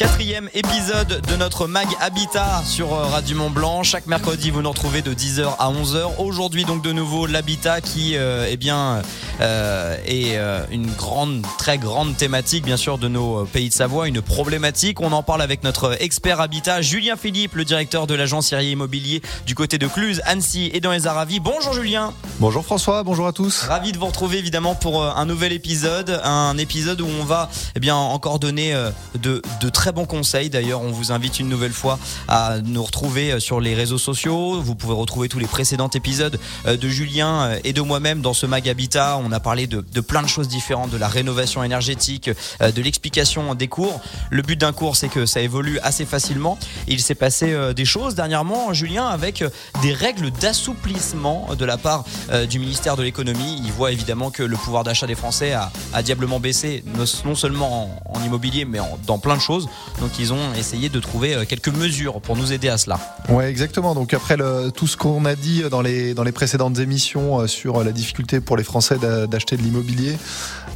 Quatrième épisode de notre mag Habitat sur euh, Radio Mont Blanc. Chaque mercredi, vous nous retrouvez de 10h à 11h. Aujourd'hui, donc de nouveau, l'habitat qui euh, eh bien, euh, est euh, une grande, très grande thématique, bien sûr, de nos pays de Savoie, une problématique. On en parle avec notre expert habitat, Julien Philippe, le directeur de l'agence Sirier Immobilier du côté de Cluse, Annecy et dans les Aravis. Bonjour Julien. Bonjour François, bonjour à tous. Ravi de vous retrouver évidemment pour un nouvel épisode, un épisode où on va eh bien encore donner de, de très bons conseils. D'ailleurs, on vous invite une nouvelle fois à nous retrouver euh, sur les réseaux sociaux. Vous pouvez retrouver tous les précédents épisodes euh, de Julien euh, et de moi-même dans ce mag Habitat. On a parlé de, plein de choses différentes, de la rénovation énergétique, de l'explication des cours. Le but d'un cours, c'est que ça évolue assez facilement. Il s'est passé des choses dernièrement, Julien, avec des règles d'assouplissement de la part du ministère de l'économie. Il voit évidemment que le pouvoir d'achat des Français a, diablement baissé, non seulement en, immobilier, mais dans plein de choses. Donc ils ont essayé de trouver euh, quelques mesures pour nous aider à cela. Ouais, exactement. Donc après tout ce qu'on a dit dans les dans les précédentes émissions euh, sur la difficulté pour les Français d'a- d'acheter de l'immobilier,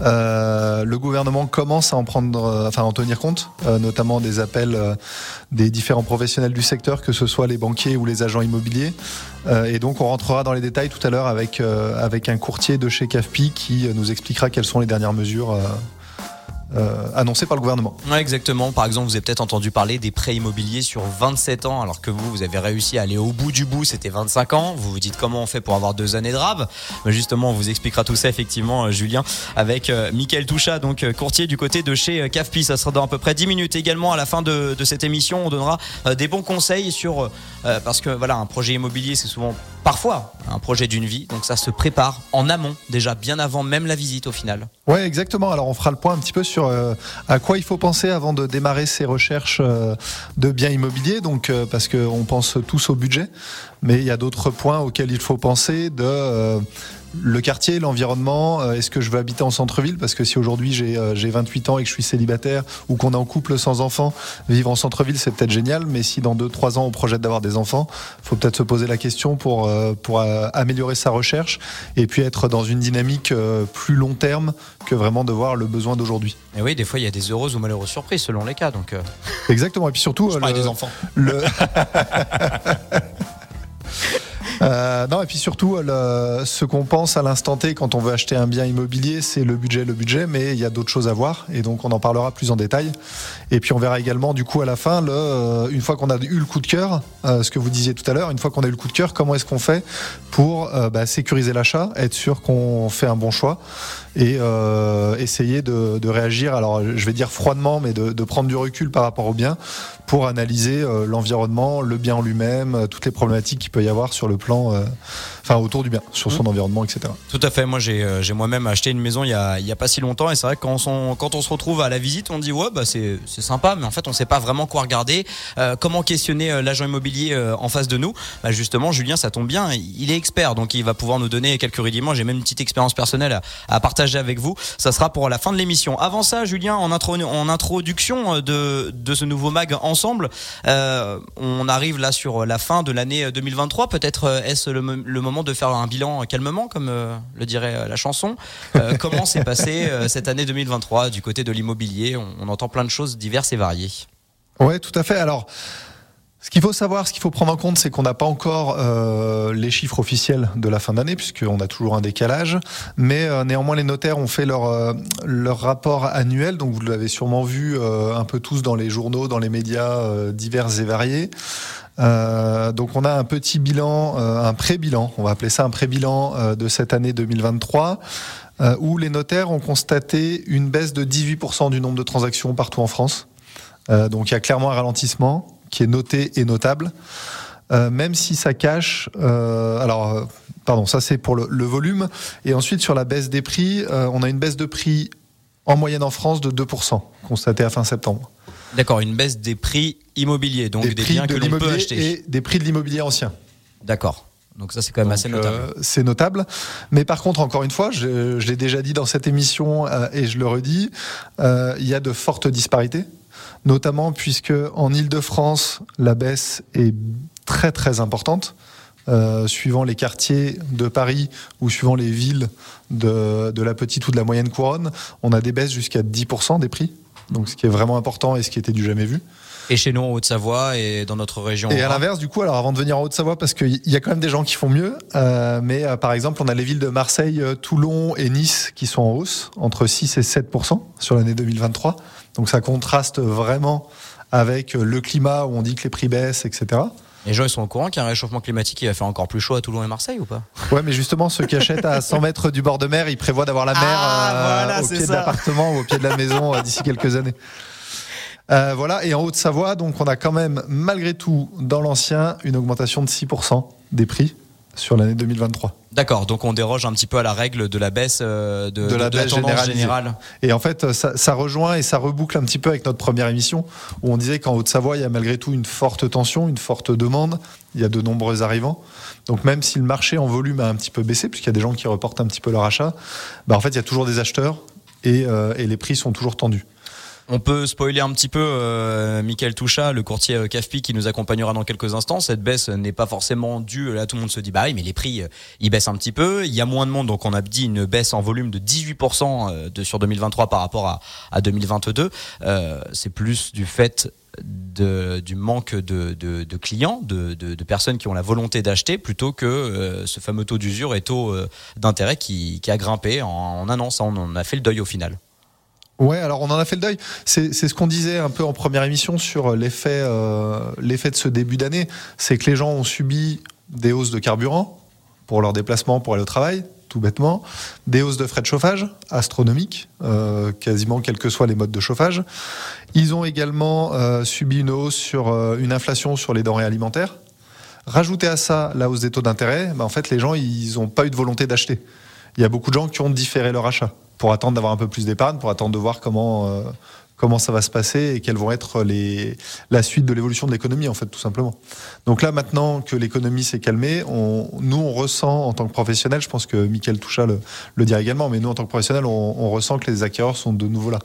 euh, le gouvernement commence à en prendre, euh, enfin en tenir compte, euh, notamment des appels euh, des différents professionnels du secteur, que ce soit les banquiers ou les agents immobiliers. Euh, et donc on rentrera dans les détails tout à l'heure avec euh, avec un courtier de chez CAFPI qui euh, nous expliquera quelles sont les dernières mesures. Euh, annoncées par le gouvernement. Exactement. Par exemple, vous avez peut-être entendu parler des prêts immobiliers sur 27 ans, alors que vous, vous avez réussi à aller au bout du bout, c'était 25 ans. Vous vous dites comment on fait pour avoir deux années de. Mais justement, on vous expliquera tout ça, effectivement, euh, Julien, avec euh, Mickaël Toucha, donc euh, courtier du côté de chez CAFPI. Ça sera dans à peu près 10 minutes. Également, à la fin de, cette émission, on donnera des bons conseils sur, parce que voilà, un projet immobilier, c'est souvent, parfois, un projet d'une vie. Donc ça se prépare en amont, déjà bien avant même la visite au final. Ouais, exactement. Alors on fera le point un petit peu sur euh, à quoi il faut penser avant de démarrer ses recherches euh, de biens immobiliers. Donc euh, parce qu'on pense tous au budget, mais il y a d'autres points auxquels il faut penser de euh, le quartier, l'environnement. euh, Est-ce que je veux habiter en centre-ville? Parce que si aujourd'hui j'ai euh, j'ai 28 ans et que je suis célibataire ou qu'on est en couple sans enfants, vivre en centre-ville c'est peut-être génial. Mais si dans 2-3 ans on projette d'avoir des enfants, faut peut-être se poser la question pour euh, pour euh, améliorer sa recherche et puis être dans une dynamique euh, plus long terme que vraiment de voir le besoin d'aujourd'hui. Et oui, des fois, il y a des heureuses ou malérousses surprises selon les cas. Donc, euh, Exactement. Et puis surtout, je euh, le- des enfants. le- Euh, non, et puis surtout, ce qu'on pense à l'instant T quand on veut acheter un bien immobilier, c'est le budget, le budget, mais il y a d'autres choses à voir, et donc on en parlera plus en détail. Et puis on verra également, du coup, à la fin, euh, une fois qu'on a eu le coup de cœur, euh, ce que vous disiez tout à l'heure, une fois qu'on a eu le coup de cœur, comment est-ce qu'on fait pour bah, sécuriser l'achat, être sûr qu'on fait un bon choix et euh, essayer de, réagir, alors je vais dire froidement, mais de, de prendre du recul par rapport au bien pour analyser euh, l'environnement, le bien en lui-même, euh, toutes les problématiques qu'il peut y avoir sur le plan, enfin autour du bien, sur son environnement, etc. Tout à fait. Moi, j'ai euh, j'ai moi-même acheté une maison il y a, il y a pas si longtemps. Et c'est vrai que quand on, quand on se retrouve à la visite, on dit ouais, bah c'est c'est sympa, mais en fait, on sait pas vraiment quoi regarder, euh, comment questionner euh, l'agent immobilier euh, en face de nous? Bah, justement, Julien, ça tombe bien. Il est expert, donc il va pouvoir nous donner quelques rudiments. J'ai même une petite expérience personnelle à, à partager avec vous. Ça sera pour la fin de l'émission. Avant ça, Julien, en, intro, en introduction de, de ce nouveau mag ensemble, euh, on arrive là sur la fin de l'année 2023. Peut-être est-ce le, le moment de faire un bilan calmement, comme euh, le dirait euh, la chanson. Euh, comment s'est passé euh, cette année 2023 du côté de l'immobilier? On, on entend plein de choses diverses et variées. Ouais, tout à fait. Alors, ce qu'il faut savoir, ce qu'il faut prendre en compte, c'est qu'on n'a pas encore euh, les chiffres officiels de la fin d'année, puisqu'on a toujours un décalage. Mais euh, néanmoins, les notaires ont fait leur, euh, leur rapport annuel. Donc, vous l'avez sûrement vu un peu tous dans les journaux, dans les médias divers et variés. Euh, donc, on a un petit bilan, euh, un pré-bilan, on va appeler ça un pré-bilan euh, de cette année 2023. euh, où les notaires ont constaté une baisse de 18% du nombre de transactions partout en France. Donc il y a clairement un ralentissement qui est noté et notable, même si ça cache. alors, pardon, ça c'est pour le, volume. Et ensuite sur la baisse des prix, on a une baisse de prix en moyenne en France de 2%, constatée à fin septembre. D'accord, une baisse des prix immobiliers, donc des, prix biens de que l'on peut acheter. et des prix de l'immobilier ancien. D'accord. Donc ça c'est quand même assez notable. euh, c'est notable. Mais par contre, encore une fois, je, je l'ai déjà dit dans cette émission euh, et je le redis, euh, il y a de fortes disparités, notamment puisque en Île-de-France, la baisse est très très importante. Suivant les quartiers de Paris ou suivant les villes de, de la petite ou de la moyenne couronne, on a des baisses jusqu'à 10% des prix. Donc ce qui est vraiment important et ce qui était du jamais vu. Et chez nous en Haute-Savoie et dans notre région. Et à l'inverse, du coup, alors avant de venir en Haute-Savoie, parce qu'il y a quand même des gens qui font mieux, euh, mais euh, par exemple, on a les villes de Marseille, euh, Toulon et Nice qui sont en hausse, entre 6 et 7 sur l'année 2023. Donc ça contraste vraiment avec le climat où on dit que les prix baissent, etc. Les gens ils sont au courant qu'il y a un réchauffement climatique qui va faire encore plus chaud à Toulon et Marseille ou pas? Ouais, mais justement, ceux qui achètent à 100 mètres du bord de mer, ils prévoient d'avoir la mer Ah, au pied de l'appartement ou au pied de la maison d'ici quelques années. Euh, voilà, et en Haute-Savoie, donc on a quand même, malgré tout, dans l'ancien, une augmentation de 6% des prix sur l'année 2023. D'accord, donc on déroge un petit peu à la règle de la baisse euh, de, de, la, baisse générale. Et en fait, ça, ça, rejoint et ça reboucle un petit peu avec notre première émission où on disait qu'en Haute-Savoie, il y a malgré tout une forte tension, une forte demande. Il y a de nombreux arrivants. Donc même si le marché en volume a un petit peu baissé, puisqu'il y a des gens qui reportent un petit peu leur achat, bah en fait, il y a toujours des acheteurs et, euh, et les prix sont toujours tendus. On peut spoiler un petit peu euh, Michael Toucha, le courtier euh, CAFPI qui nous accompagnera dans quelques instants. Cette baisse n'est pas forcément due, là tout le monde se dit bah oui mais les prix euh, ils baissent un petit peu, il y a moins de monde donc on a dit une baisse en volume de 18% euh, de, sur 2023 par rapport à, à 2022. Euh, c'est plus du fait de, du manque de, de, de clients, de, personnes qui ont la volonté d'acheter, plutôt que euh, ce fameux taux d'usure et taux euh, d'intérêt qui, qui, a grimpé en, en on en a fait le deuil au final. Ouais, alors on en a fait le deuil. C'est ce qu'on disait un peu en première émission sur l'effet euh, l'effet de ce début d'année. C'est que les gens ont subi des hausses de carburant pour leur déplacement, pour aller au travail, tout bêtement. Des hausses de frais de chauffage astronomiques, euh, quasiment quels que soient les modes de chauffage. Ils ont également euh, subi une hausse sur euh, une inflation sur les denrées alimentaires. Rajouter à ça la hausse des taux d'intérêt, bah en fait les gens ils n'ont pas eu de volonté d'acheter. Il y a beaucoup de gens qui ont différé leur achat pour attendre d'avoir un peu plus d'épargne, pour attendre de voir comment, euh, comment ça va se passer et quelles vont être les, la suite de l'évolution de l'économie, en fait, tout simplement. Donc là, maintenant que l'économie s'est calmée, nous, on ressent en tant que professionnel, je pense que Mickaël Toucha le, le dira également, mais nous, en tant que professionnel, on, on ressent que les acquéreurs sont de nouveau là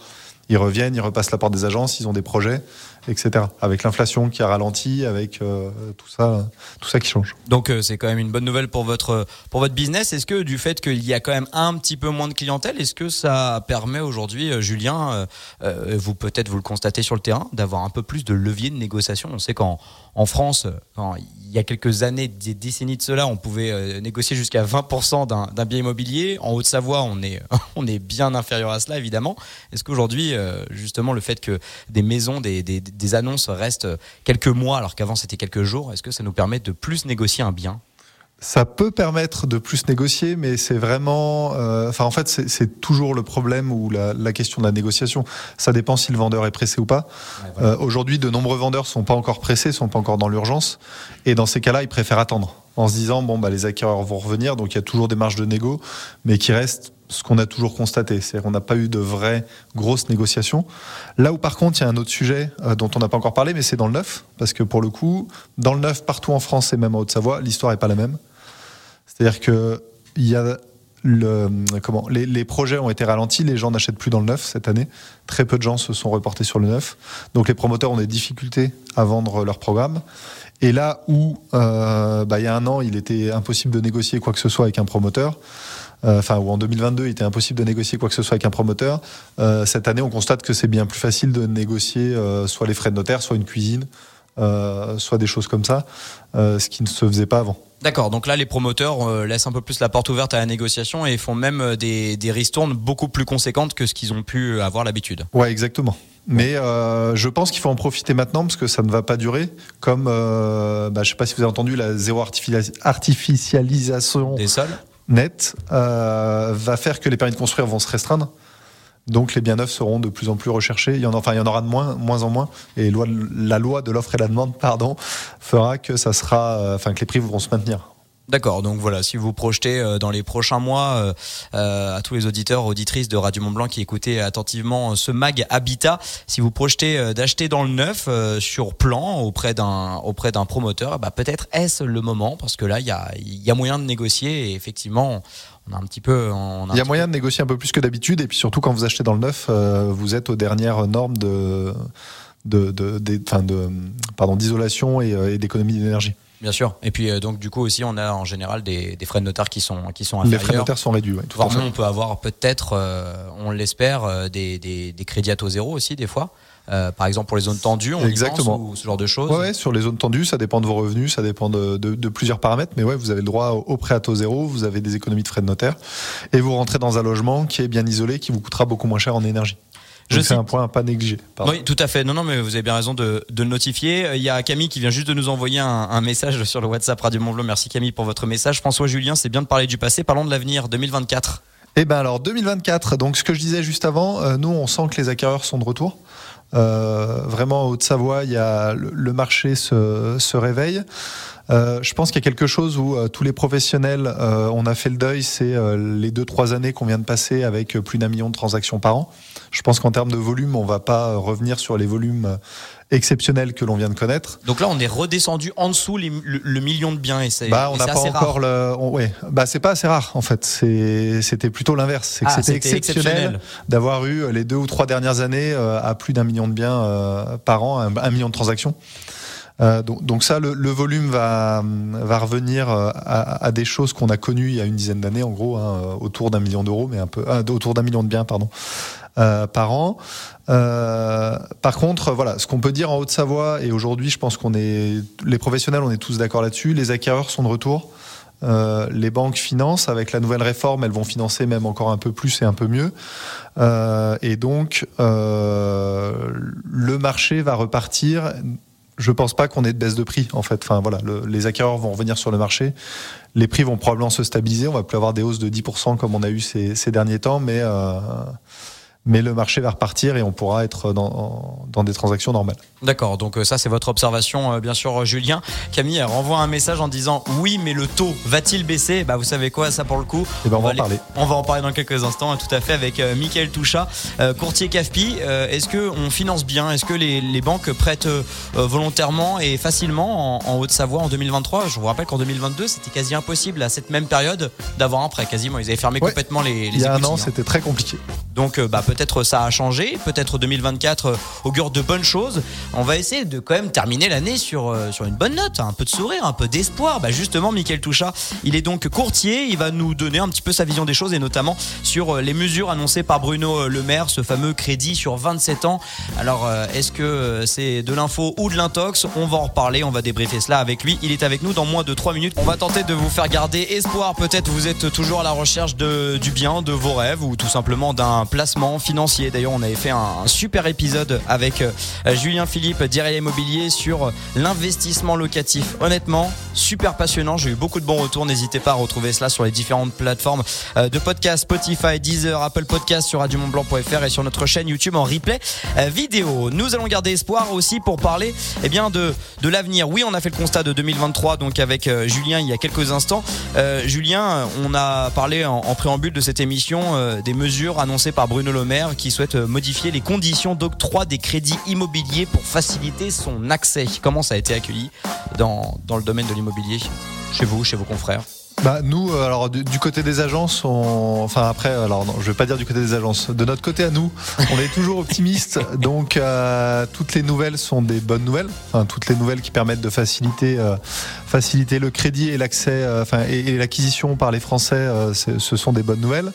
ils reviennent, ils repassent la porte des agences, ils ont des projets, etc. Avec l'inflation qui a ralenti, avec euh, tout ça, tout ça qui change. Donc euh, c'est quand même une bonne nouvelle pour votre pour votre business. Est-ce que du fait qu'il y a quand même un petit peu moins de clientèle, est-ce que ça permet aujourd'hui, euh, Julien, euh, vous peut-être vous le constatez sur le terrain, d'avoir un peu plus de levier de négociation? On sait qu'en en France, il y a quelques années, des décennies de cela, on pouvait négocier jusqu'à 20% d'un bien immobilier. En Haute-Savoie, on est on est bien inférieur à cela, évidemment. Est-ce qu'aujourd'hui justement le fait que des maisons, des, des annonces restent quelques mois alors qu'avant c'était quelques jours, est-ce que ça nous permet de plus négocier un bien? Ça peut permettre de plus négocier, mais c'est vraiment, euh, enfin en fait c'est toujours le problème ou la, la, question de la négociation. Ça dépend si le vendeur est pressé ou pas. Ouais, voilà. euh, Aujourd'hui, de nombreux vendeurs sont pas encore pressés, sont pas encore dans l'urgence, et dans ces cas-là, ils préfèrent attendre en se disant bon bah les acquéreurs vont revenir, donc il y a toujours des marges de négo, mais qui restent ce qu'on a toujours constaté, c'est qu'on n'a pas eu de vraies grosses négociations. Là où par contre il y a un autre sujet euh, dont on n'a pas encore parlé, mais c'est dans le neuf, parce que pour le coup, dans le neuf partout en France et même en Haute-Savoie, l'histoire est pas la même. C'est-à-dire que les, projets ont été ralentis, les gens n'achètent plus dans le neuf cette année. Très peu de gens se sont reportés sur le neuf. Donc les promoteurs ont des difficultés à vendre leur programme. Et là où, euh, bah, il y a un an, il était impossible de négocier quoi que ce soit avec un promoteur, euh, enfin, ou en 2022, il était impossible de négocier quoi que ce soit avec un promoteur, euh, cette année, on constate que c'est bien plus facile de négocier euh, soit les frais de notaire, soit une cuisine, soit des choses comme ça, ce qui ne se faisait pas avant. D'accord, donc là les promoteurs euh, laissent un peu plus la porte ouverte à la négociation et font même des, des ristournes beaucoup plus conséquentes que ce qu'ils ont pu avoir l'habitude. Ouais, exactement. Mais euh, je pense qu'il faut en profiter maintenant parce que ça ne va pas durer. Comme, euh, bah, je ne sais pas si vous avez entendu, la zéro artificialisation des sols nette euh, va faire que les permis de construire vont se restreindre. Donc les biens neufs seront de plus en plus recherchés. Il y en, il en aura de moins, moins en moins. Et la loi de l'offre et la demande, pardon, fera que ça sera, enfin, que les prix vont se maintenir. D'accord, donc voilà, si vous projetez euh, dans les prochains mois euh, à tous les auditeurs, auditrices de Radio Mont Blanc qui écoutaient attentivement ce mag Habitat, si vous projetez euh, d'acheter dans le neuf euh, sur plan auprès d'un auprès d'un promoteur, bah peut-être est-ce le moment parce que là il y a il y a moyen de négocier et effectivement on a un petit peu. On a il y a moyen peu... de négocier un peu plus que d'habitude et puis surtout quand vous achetez dans le neuf, euh, vous êtes aux dernières normes de de, de, de, de, de pardon d'isolation et, et d'économie d'énergie. Bien sûr. Et puis donc du coup aussi on a en général des, frais de notaire qui sont qui sont inférieurs. Les frais de notaire sont réduits. Oui, tout on peut avoir peut-être, on l'espère, des, des, des, crédits à taux zéro aussi des fois. Euh, par exemple pour les zones tendues, on Exactement. ou ce genre de choses. Ouais, sur les zones tendues, ça dépend de vos revenus, ça dépend de, de, plusieurs paramètres, mais ouais, vous avez le droit au, prêt à taux zéro, vous avez des économies de frais de notaire, et vous rentrez dans un logement qui est bien isolé, qui vous coûtera beaucoup moins cher en énergie. Je c'est un point à pas négliger. Oui, tout à fait. Non, non, mais vous avez bien raison de, de, le notifier. Il y a Camille qui vient juste de nous envoyer un, un message sur le WhatsApp Radio Montblanc. Merci Camille pour votre message. François Julien, c'est bien de parler du passé. Parlons de l'avenir 2024. Eh ben alors 2024. Donc ce que je disais juste avant, euh, nous on sent que les acquéreurs sont de retour. Euh, vraiment, en Haute-Savoie, il y a le, marché se, se réveille. Euh, je pense qu'il y a quelque chose où euh, tous les professionnels, euh, on a fait le deuil, c'est les deux trois années qu'on vient de passer avec plus d'un million de transactions par an. Je pense qu'en termes de volume, on va pas revenir sur les volumes exceptionnels que l'on vient de connaître. Donc là, on est redescendu en dessous le, million de biens et c'est bah, on n'a pas encore le. ouais, bah c'est pas assez rare en fait. C'était plutôt l'inverse. C'est ah, c'était exceptionnel, d'avoir eu les deux ou trois dernières années à plus d'un million de biens par an, un million de transactions. Euh, donc, ça, le, volume va, revenir euh, à, des choses qu'on a connues il y a une dizaine d'années, en gros, hein, euh, autour d'un million d'euros, mais un peu ah, autour d'un million de biens, pardon, euh, par an. Euh, par contre, voilà, ce qu'on peut dire en Haute-Savoie et aujourd'hui, je pense qu'on est, les professionnels, on est tous d'accord là-dessus. Les acquéreurs sont de retour. Euh, les banques financent. Avec la nouvelle réforme, elles vont financer même encore un peu plus et un peu mieux. Euh, et donc, euh, le marché va repartir je pense pas qu'on ait de baisse de prix en fait. Enfin voilà, les acquéreurs vont revenir sur le marché, les prix vont probablement se stabiliser. On va plus avoir des hausses de 10% comme on a eu ces, derniers temps, mais euh, mais le marché va repartir et on pourra être dans, dans des transactions normales. D'accord, donc euh, ça c'est votre observation euh, bien sûr Julien. Camille renvoie un message en disant oui mais le taux va-t-il baisser? Bah vous savez quoi ça pour le coup eh ben, on, va en parler. On va en parler dans quelques instants hein, tout à fait avec euh, Mickaël Toucha, courtier CAFPI. Est-ce que on finance bien? Est-ce que les, les, banques prêtent volontairement et facilement en, Haute-Savoie en 2023 Je vous rappelle qu'en 2022 c'était quasi impossible à cette même période d'avoir un prêt quasiment. Ils avaient fermé complètement les, les Il y a un an hein. c'était très compliqué. Donc bah, peut-être ça a changé, peut-être 2024 euh, augure de bonnes choses. On va essayer de quand même terminer l'année sur, euh, sur une bonne note, un peu de sourire, un peu d'espoir. Bah justement, Michael Toucha, il est donc courtier, il va nous donner un petit peu sa vision des choses et notamment sur euh, les mesures annoncées par Bruno Le Maire, ce fameux crédit sur 27 ans. Alors, est-ce que c'est de l'info ou de l'intox? On va en reparler, on va débriefer cela avec lui. Il est avec nous dans moins de 3 minutes. On va tenter de vous faire garder espoir. Peut-être vous êtes toujours à la recherche de, du bien, de vos rêves ou tout simplement d'un placement financier. D'ailleurs, on avait fait un, super épisode avec euh, Julien Philippe d'Iré Immobilier sur l'investissement locatif. Honnêtement, super passionnant. J'ai eu beaucoup de bons retours. N'hésitez pas à retrouver cela sur les différentes plateformes euh, de podcast, Spotify, Deezer, Apple Podcast sur radiomontblanc.fr et sur notre chaîne YouTube en replay euh, vidéo. Nous allons garder espoir aussi pour parler eh bien, de, de l'avenir. Oui, on a fait le constat de 2023 donc avec Julien il y a quelques instants. Julien, on a parlé en, en préambule de cette émission des mesures annoncées par Bruno Le Qui souhaite modifier les conditions d'octroi des crédits immobiliers pour faciliter son accès. Comment ça a été accueilli dans, dans le domaine de l'immobilier? Chez vous, chez vos confrères? Bah nous, euh, alors du, côté des agences, on... enfin après, alors non, je vais pas dire du côté des agences. De notre côté à nous, on est toujours optimiste. donc euh, toutes les nouvelles sont des bonnes nouvelles. Enfin, toutes les nouvelles qui permettent de faciliter, euh, faciliter le crédit et l'accès, enfin et, l'acquisition par les Français, ce sont des bonnes nouvelles.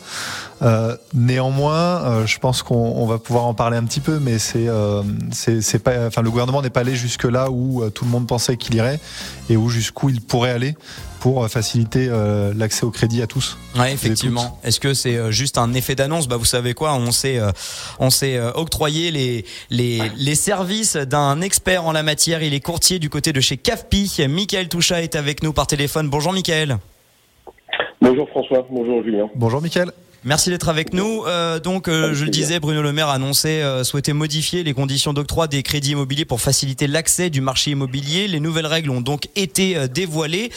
néanmoins, je pense qu'on va pouvoir en parler un petit peu, mais c'est, c'est, pas, enfin le gouvernement n'est pas allé jusque là où tout le monde pensait qu'il irait et où jusqu'où il pourrait aller pour faciliter euh, l'accès au crédit à tous. Oui, effectivement. Est-ce que c'est euh, juste un effet d'annonce? Bah, vous savez quoi? On s'est euh, on s'est octroyé les, les les services d'un expert en la matière. Il est courtier du côté de chez CAFPI. Michael Toucha est avec nous par téléphone. Bonjour, Michael. Bonjour François. Bonjour Julien. Bonjour, Michael. Merci d'être avec nous. Euh, donc, euh, je le disais, Bruno Le Maire a annoncé euh, souhaiter modifier les conditions d'octroi des crédits immobiliers pour faciliter l'accès du marché immobilier. Les nouvelles règles ont donc été euh, dévoilées.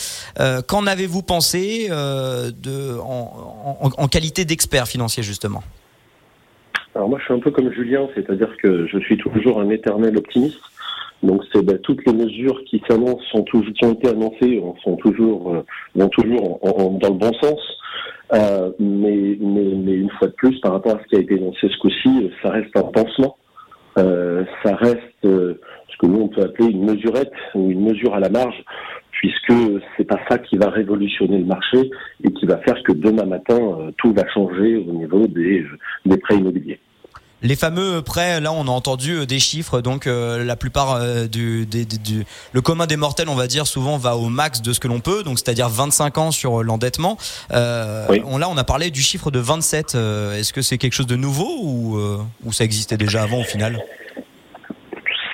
Qu'en avez-vous pensé de, en, en, en qualité d'expert financier, justement? Alors moi, je suis un peu comme Julien, c'est-à-dire que je suis toujours un éternel optimiste. Donc c'est ben, toutes les mesures qui s'annoncent sont toujours, qui ont été annoncées sont toujours vont toujours dans le bon sens. Euh, mais, mais, mais, une fois de plus, par rapport à ce qui a été énoncé ce coup-ci, ça reste un pansement. Euh, ça reste euh, ce que nous on peut appeler une mesurette ou une mesure à la marge, puisque c'est pas ça qui va révolutionner le marché et qui va faire que demain matin tout va changer au niveau des, des prêts immobiliers. Les fameux prêts, là, on a entendu euh, des chiffres. Donc, euh, la plupart euh, du, le commun des mortels, on va dire, souvent va au max de ce que l'on peut. Donc, c'est-à-dire 25 ans sur l'endettement. on, là, on a parlé du chiffre de 27. Est-ce que c'est quelque chose de nouveau ou, ou ça existait déjà avant au final?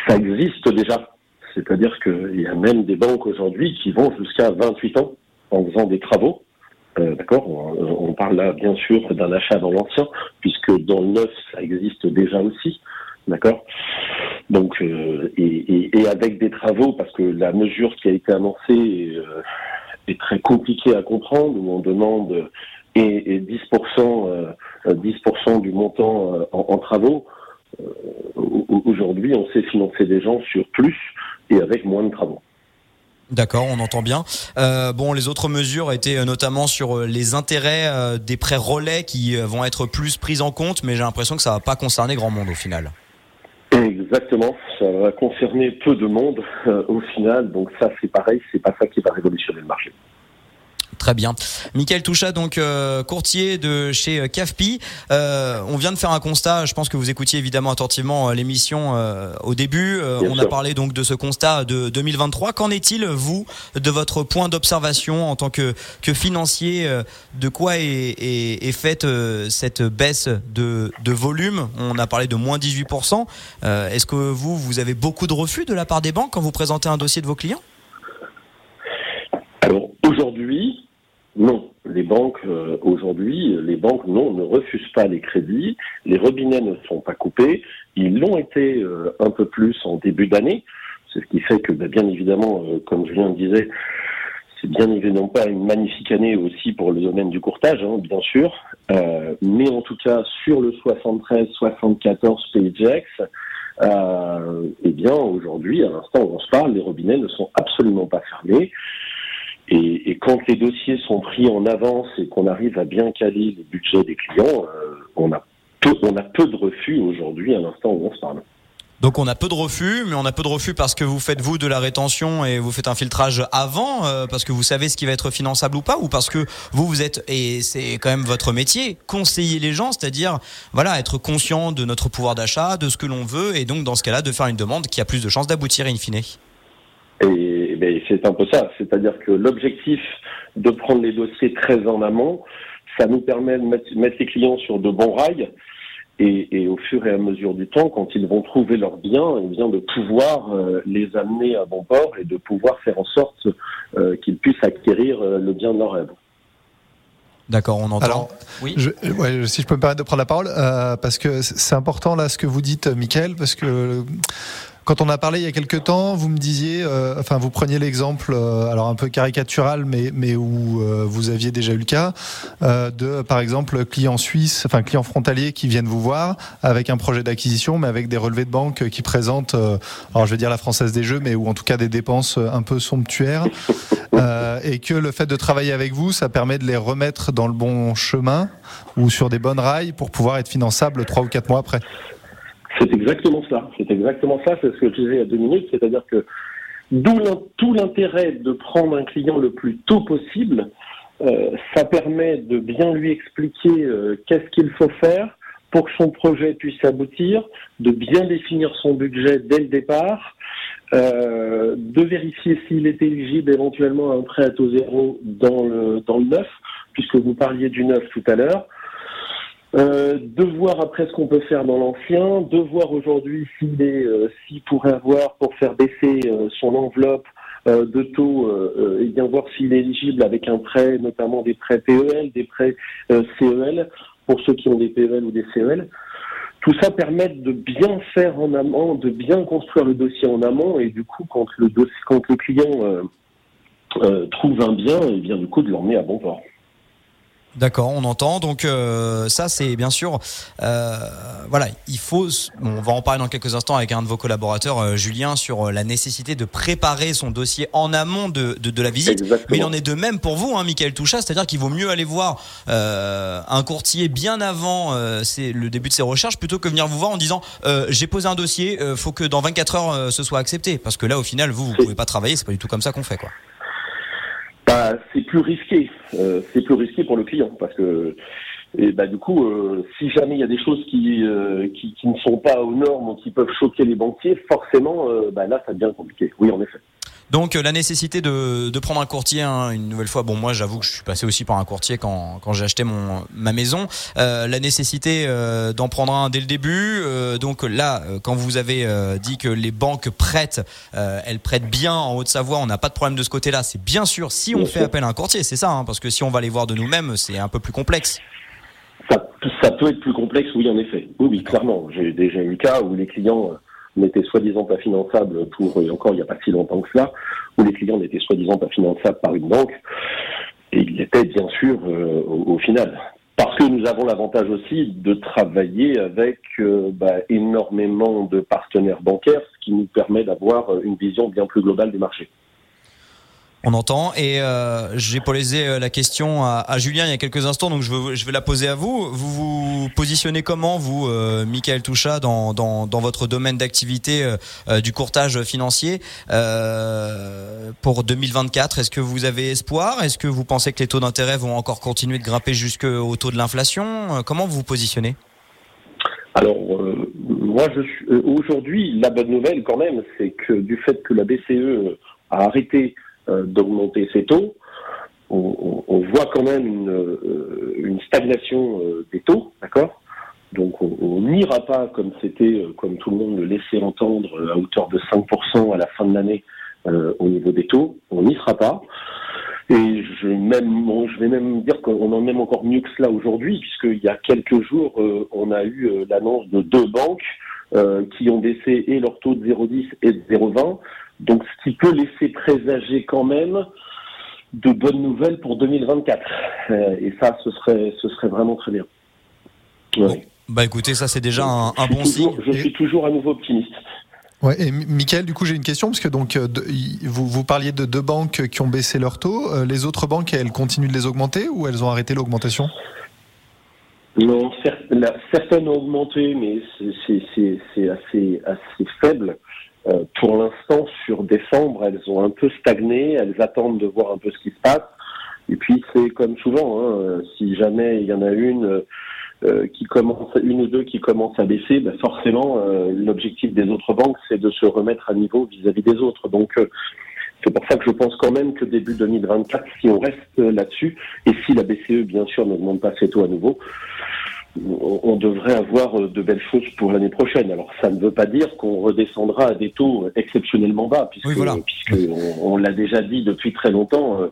Ça existe déjà. C'est-à-dire qu'il y a même des banques aujourd'hui qui vont jusqu'à 28 ans en faisant des travaux. Euh, d'accord on, parle là bien sûr d'un achat dans l'ancien, puisque dans le neuf, ça existe déjà aussi. D'accord? Donc, euh, et, avec des travaux, parce que la mesure qui a été annoncée euh, est très compliquée à comprendre, où on demande et, 10%, 10% du montant en travaux. Aujourd'hui, on sait financer des gens sur plus et avec moins de travaux. D'accord, on entend bien. Euh, bon, les autres mesures étaient euh, notamment sur euh, les intérêts des prêts relais qui vont être plus pris en compte, mais j'ai l'impression que ça va pas concerner grand monde au final. Exactement, ça va concerner peu de monde au final, donc ça c'est pareil, c'est pas ça qui va révolutionner le marché. Très bien. Michael Toucha, donc euh, courtier de chez euh, CAFPI. Euh, on vient de faire un constat. Je pense que vous écoutiez évidemment attentivement l'émission au début. on a parlé donc de ce constat de 2023. Qu'en est-il, vous, de votre point d'observation en tant que, que financier De quoi est, est, faite cette baisse de, de, volume? On a parlé de moins 18%. Est-ce que vous, vous avez beaucoup de refus de la part des banques quand vous présentez un dossier de vos clients? Alors aujourd'hui, non, les banques euh, aujourd'hui, les banques non ne refusent pas les crédits, les robinets ne sont pas coupés, ils l'ont été euh, un peu plus en début d'année, c'est ce qui fait que bah, bien évidemment, euh, comme Julien disait, c'est bien évidemment pas une magnifique année aussi pour le domaine du courtage, hein, bien sûr, mais en tout cas sur le 73-74 PGX, eh bien aujourd'hui, à l'instant où on se parle, les robinets ne sont absolument pas fermés. Et, et, quand les dossiers sont pris en avance et qu'on arrive à bien caler les budgets des clients, euh, on, a peu, on a peu de refus aujourd'hui à l'instant où on se parle. Donc on a peu de refus, mais on a peu de refus parce que vous faites vous de la rétention et vous faites un filtrage avant, euh, parce que vous savez ce qui va être finançable ou pas, ou parce que vous vous êtes et c'est quand même votre métier, conseiller les gens, c'est-à-dire voilà être conscient de notre pouvoir d'achat, de ce que l'on veut, et donc dans ce cas-là de faire une demande qui a plus de chances d'aboutir in fine. Et, ben, c'est un peu ça, c'est-à-dire que l'objectif de prendre les dossiers très en amont, ça nous permet de mettre, les clients sur de bons rails. Et, au fur et à mesure du temps, quand ils vont trouver leurs biens, eh bien de pouvoir euh, les amener à bon port et de pouvoir faire en sorte euh, qu'ils puissent acquérir euh, le bien de leur rêve. D'accord, on entend. Alors, oui. Je, ouais, si je peux me permettre de prendre la parole, parce que c'est important là ce que vous dites, Michael, parce que quand on a parlé il y a quelques temps, vous me disiez, euh, enfin vous preniez l'exemple, euh, alors un peu caricatural, mais mais où euh, vous aviez déjà eu le cas de, par exemple, clients suisses, enfin clients frontaliers qui viennent vous voir avec un projet d'acquisition, mais avec des relevés de banque qui présentent, alors je vais dire la française des jeux, mais ou en tout cas des dépenses un peu somptuaires, et que le fait de travailler avec vous, ça permet de les remettre dans le bon chemin ou sur des bonnes rails pour pouvoir être finançable trois ou quatre mois après. C'est exactement ça. C'est exactement ça. C'est ce que je disais deux minutes. C'est-à-dire que d'où tout l'intérêt de prendre un client le plus tôt possible. Euh, ça permet de bien lui expliquer euh, qu'est-ce qu'il faut faire pour que son projet puisse aboutir, de bien définir son budget dès le départ, euh, de vérifier s'il est éligible éventuellement à un prêt à taux zéro dans le, dans le neuf, puisque vous parliez du neuf tout à l'heure. Euh, de voir après ce qu'on peut faire dans l'ancien, de voir aujourd'hui s'il est, euh, pourrait avoir pour faire baisser euh, son enveloppe de taux, et bien voir s'il est éligible avec un prêt, notamment des prêts PEL, des prêts CEL, pour ceux qui ont des PEL ou des CEL. Tout ça permet de bien faire en amont, de bien construire le dossier en amont, et du coup, quand le, dossier, quand le client trouve un bien, et bien du coup de l'emmener à bon port. D'accord, on entend. Donc euh, ça, c'est bien sûr, euh, voilà, il faut. on va en parler dans quelques instants avec un de vos collaborateurs, euh, Julien, sur la nécessité de préparer son dossier en amont de, de, la visite. Mais il en est de même pour vous, hein, Michael Toucha, c'est-à-dire qu'il vaut mieux aller voir un courtier bien avant c'est le début de ses recherches plutôt que venir vous voir en disant j'ai posé un dossier, faut que dans 24 heures ce soit accepté, parce que là, au final, vous, vous pouvez pas travailler. C'est pas du tout comme ça qu'on fait, quoi. Bah, c'est plus risqué. Euh, c'est plus risqué pour le client parce que bah, du coup, euh, si jamais il y a des choses qui, euh, qui, qui, ne sont pas aux normes ou qui peuvent choquer les banquiers, forcément, bah, là, ça devient compliqué. Oui, en effet. Donc la nécessité de, de prendre un courtier hein, une nouvelle fois. Bon, moi j'avoue que je suis passé aussi par un courtier quand, quand j'ai acheté mon ma maison. Euh, la nécessité euh, d'en prendre un dès le début. Euh, donc là, quand vous avez dit que les banques prêtent, elles prêtent bien en Haute-Savoie, on n'a pas de problème de ce côté-là. C'est bien sûr si on fait appel à un courtier, c'est ça, hein, parce que si on va les voir de nous-mêmes, c'est un peu plus complexe. Ça, ça, peut être plus complexe, oui, en effet. Oui, oui, clairement. J'ai déjà eu le cas où les clients n'était soi-disant pas finançable pour, et encore il n'y a pas si longtemps que cela, où les clients n'étaient soi-disant pas finançables par une banque, et ils l'étaient bien sûr euh, au, final. Parce que nous avons l'avantage aussi de travailler avec euh, bah, énormément de partenaires bancaires, ce qui nous permet d'avoir une vision bien plus globale du marché. On entend. Et euh, j'ai posé euh, la question à, Julien il y a quelques instants, donc je, vais la poser à vous. Vous vous positionnez comment, vous, euh, Michael Toucha, dans, dans, votre domaine d'activité euh, du courtage financier pour 2024 Est-ce que vous avez espoir? Est-ce que vous pensez que les taux d'intérêt vont encore continuer de grimper jusqu'au taux de l'inflation? Comment vous vous positionnez? Alors, moi, je suis aujourd'hui, la bonne nouvelle quand même, c'est que du fait que la BCE a arrêté d'augmenter ses taux. On, voit quand même une, euh, stagnation euh, des taux, d'accord? Donc on n'ira pas comme c'était, comme tout le monde le laissait entendre, à hauteur de 5% à la fin de l'année au niveau des taux. On n'y sera pas. Et je, même, vais même dire qu'on en aime encore mieux que cela aujourd'hui, puisqu'il y a quelques jours, on a eu l'annonce de deux banques qui ont baissé et leur taux de 0,10 et de 0,20. Donc, ce qui peut laisser présager quand même de bonnes nouvelles pour 2024. Euh, et ça, ce serait, ce serait vraiment très bien. Bah écoutez, ça c'est déjà un, bon signe. Je suis toujours à nouveau optimiste. Ouais, et Michael, du coup, j'ai une question parce que donc euh, vous, vous parliez de deux banques qui ont baissé leur taux. Euh, les autres banques, elles continuent de les augmenter ou elles ont arrêté l'augmentation? Non, certaines ont augmenté, mais c'est assez, assez faible. Euh, pour l'instant, sur décembre, elles ont un peu stagné, elles attendent de voir un peu ce qui se passe. Et puis c'est comme souvent, hein, si jamais il y en a une euh, qui commence, une ou deux qui commencent à baisser, ben forcément euh, l'objectif des autres banques c'est de se remettre à niveau vis-à-vis des autres. Donc c'est pour ça que je pense quand même que début 2024, si on reste là-dessus, et si la BCE bien sûr ne demande pas ses taux à nouveau, on devrait avoir euh, de belles choses pour l'année prochaine. Alors ça ne veut pas dire qu'on redescendra à des taux exceptionnellement bas, puisque, on, l'a déjà dit depuis très longtemps, euh,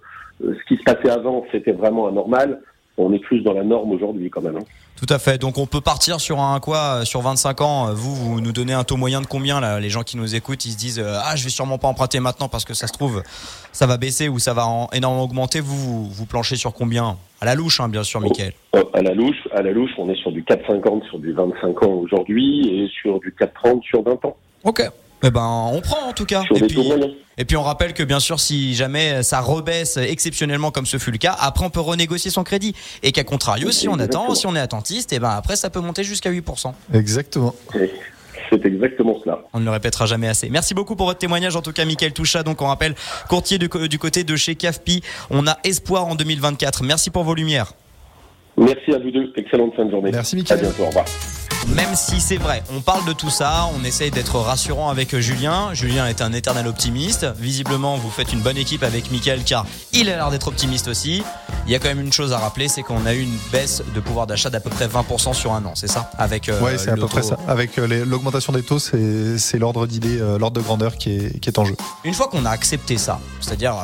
euh, ce qui se passait avant c'était vraiment anormal. On est plus dans la norme aujourd'hui quand même. Hein. Tout à fait. Donc on peut partir sur un quoi Sur 25 ans, vous, vous nous donnez un taux moyen de combien là? Les gens qui nous écoutent, ils se disent ah je vais sûrement pas emprunter maintenant parce que ça se trouve ça va baisser ou ça va énormément augmenter. Vous, vous, planchez sur combien? À la louche, hein, bien sûr, Michael. Oh, à la louche, à la louche, on est sur du 4,50 sur du 25 ans aujourd'hui et sur du 4,30 sur 20 ans. Ok. Eh ben, on prend en tout cas. et, puis, et puis on rappelle que bien sûr, si jamais ça rebaisse exceptionnellement comme ce fut le cas, après on peut renégocier son crédit. Et qu'à contrario, si on attend, si on est attentiste, et eh ben après ça peut monter jusqu'à 8%. Exactement. C'est exactement cela. On ne le répétera jamais assez. Merci beaucoup pour votre témoignage, en tout cas, Michael Toucha. Donc, on rappelle, courtier du, du côté de chez CAFPI. On a espoir en 2024. Merci pour vos lumières. Merci à vous deux. Excellente fin de journée. Merci, Michael. À bientôt. Au revoir. Même si c'est vrai, on parle de tout ça, on essaye d'être rassurant avec Julien. Julien est un éternel optimiste. Visiblement, vous faites une bonne équipe avec Mickaël car il a l'air d'être optimiste aussi. Il y a quand même une chose à rappeler, c'est qu'on a eu une baisse de pouvoir d'achat d'à peu près 20% sur un an, c'est ça? Avec euh, c'est à peu près ça. Avec euh, l'augmentation des taux, c'est l'ordre d'idée, euh, l'ordre de grandeur qui est, qui est en jeu. Une fois qu'on a accepté ça, c'est-à-dire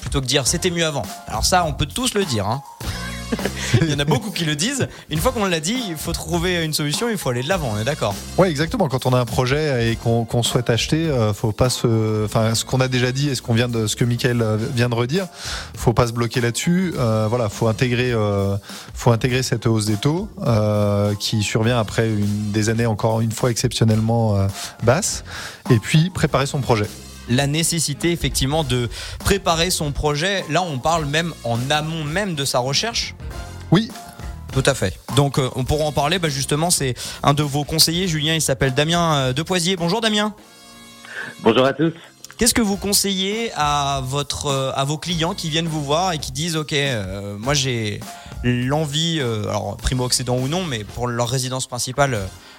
plutôt que dire c'était mieux avant. Alors ça, on peut tous le dire. Hein. Il y en a beaucoup qui le disent. Une fois qu'on l'a dit, il faut trouver une solution, il faut aller de l'avant, on est d'accord Oui, exactement. Quand on a un projet et qu'on souhaite acheter, euh, faut pas. Enfin, ce qu'on a déjà dit et ce, qu'on vient de, ce que Michael euh, vient de redire, faut pas se bloquer là-dessus. Euh, voilà, faut intégrer, faut intégrer cette hausse des taux qui survient après des années encore une fois exceptionnellement basses et puis préparer son projet la nécessité effectivement de préparer son projet. Là, on parle même en amont même de sa recherche. Oui. Tout à fait. Donc, euh, on pourra en parler. Bah, justement, c'est un de vos conseillers, Julien. Il s'appelle Damien euh, Depoisier. Bonjour, Damien. Bonjour à tous. Qu'est-ce que vous conseillez à votre à vos clients qui viennent vous voir et qui disent ok moi j'ai l'envie alors primo accédant ou non mais pour leur résidence principale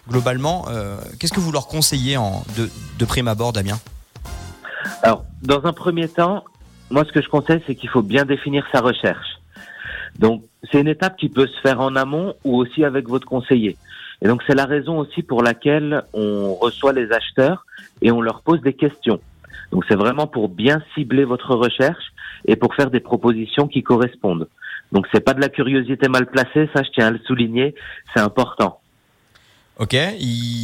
globalement qu'est-ce que vous leur conseillez en, de, de prime abord Damien? Alors dans un premier temps moi, ce que je conseille, c'est qu'il faut bien définir sa recherche. Donc, c'est une étape qui peut se faire en amont ou aussi avec votre conseiller. Et donc, c'est la raison aussi pour laquelle on reçoit les acheteurs et on leur pose des questions. Donc, c'est vraiment pour bien cibler votre recherche et pour faire des propositions qui correspondent. Donc, c'est pas de la curiosité mal placée, ça, je tiens à le souligner, c'est important. Ok,